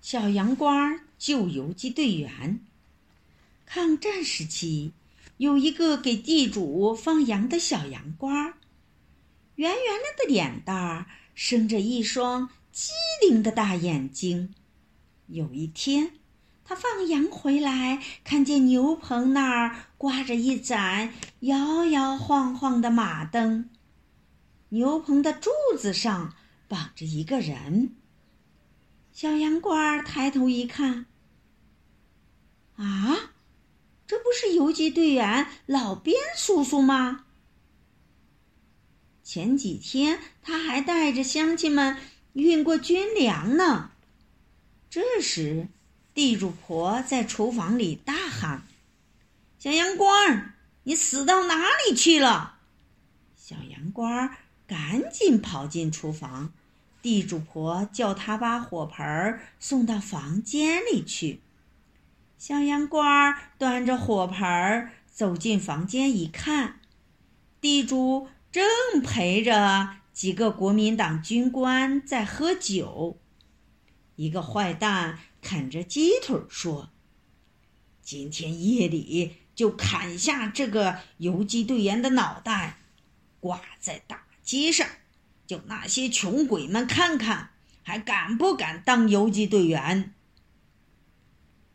小羊倌救游击队员。抗战时期，有一个给地主放羊的小羊倌，圆圆的的脸蛋儿，生着一双机灵的大眼睛。有一天，他放羊回来，看见牛棚那儿挂着一盏摇摇晃晃的马灯，牛棚的柱子上绑着一个人。小羊倌抬头一看，啊，这不是游击队员老边叔叔吗？前几天他还带着乡亲们运过军粮呢。这时，地主婆在厨房里大喊：“小羊倌，你死到哪里去了？”小羊倌赶紧跑进厨房。地主婆叫他把火盆送到房间里去。小羊倌端着火盆走进房间，一看，地主正陪着几个国民党军官在喝酒。一个坏蛋啃着鸡腿说：“今天夜里就砍下这个游击队员的脑袋，挂在大街上。”叫那些穷鬼们看看，还敢不敢当游击队员？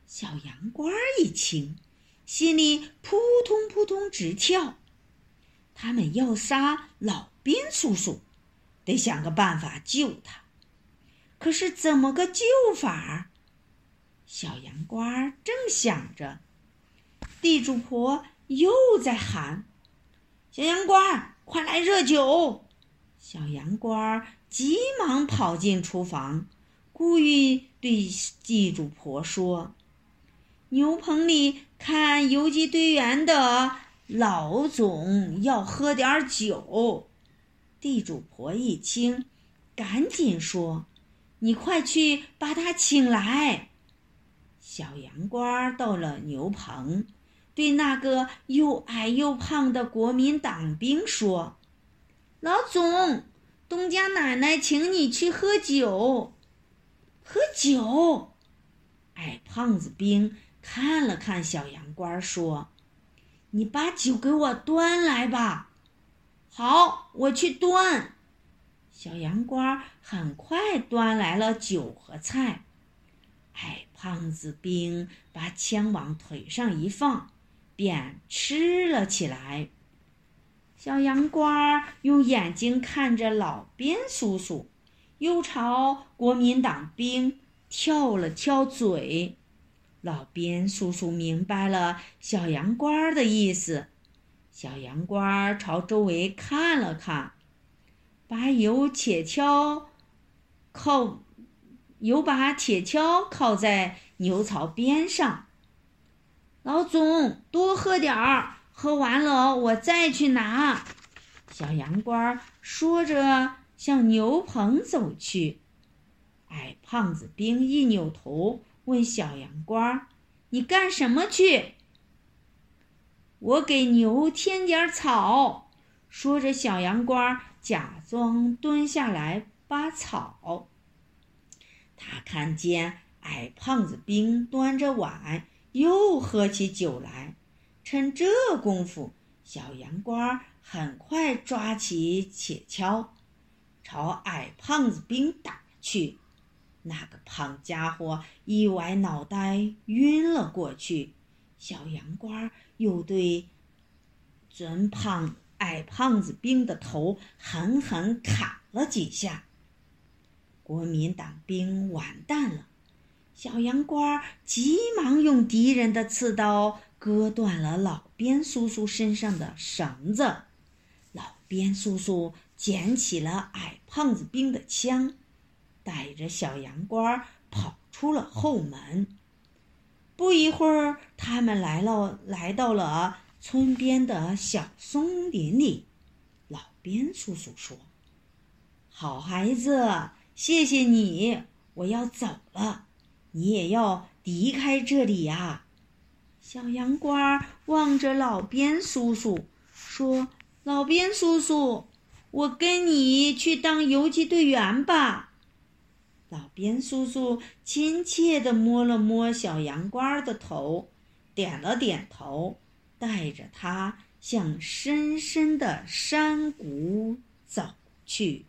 小羊倌一听，心里扑通扑通直跳。他们要杀老兵叔叔，得想个办法救他。可是怎么个救法？小羊倌正想着，地主婆又在喊：“小羊倌，快来热酒！”小羊倌急忙跑进厨房，故意对地主婆说：“牛棚里看游击队员的老总要喝点酒。”地主婆一听，赶紧说：“你快去把他请来。”小羊倌到了牛棚，对那个又矮又胖的国民党兵说。老总，东家奶奶请你去喝酒。喝酒。矮胖子兵看了看小羊倌，说：“你把酒给我端来吧。”好，我去端。小羊倌很快端来了酒和菜。矮胖子兵把枪往腿上一放，便吃了起来。小羊倌用眼睛看着老边叔叔，又朝国民党兵跳了跳嘴。老边叔叔明白了小羊倌的意思，小羊倌朝周围看了看，把有铁锹靠，有把铁锹靠在牛槽边上。老总，多喝点儿。喝完了，我再去拿。小羊倌说着，向牛棚走去。矮胖子兵一扭头，问小羊倌：“你干什么去？”“我给牛添点草。”说着，小羊倌假装蹲下来扒草。他看见矮胖子兵端着碗，又喝起酒来。趁这功夫，小羊倌很快抓起铁锹，朝矮胖子兵打去。那个胖家伙一歪脑袋，晕了过去。小羊倌又对准胖矮胖子兵的头狠狠砍了几下。国民党兵完蛋了。小羊倌急忙用敌人的刺刀。割断了老边叔叔身上的绳子，老边叔叔捡起了矮胖子兵的枪，带着小羊倌跑出了后门。不一会儿，他们来了，来到了村边的小松林里。老边叔叔说：“好孩子，谢谢你，我要走了，你也要离开这里呀。”小羊倌望着老边叔叔，说：“老边叔叔，我跟你去当游击队员吧。”老边叔叔亲切地摸了摸小羊倌的头，点了点头，带着他向深深的山谷走去。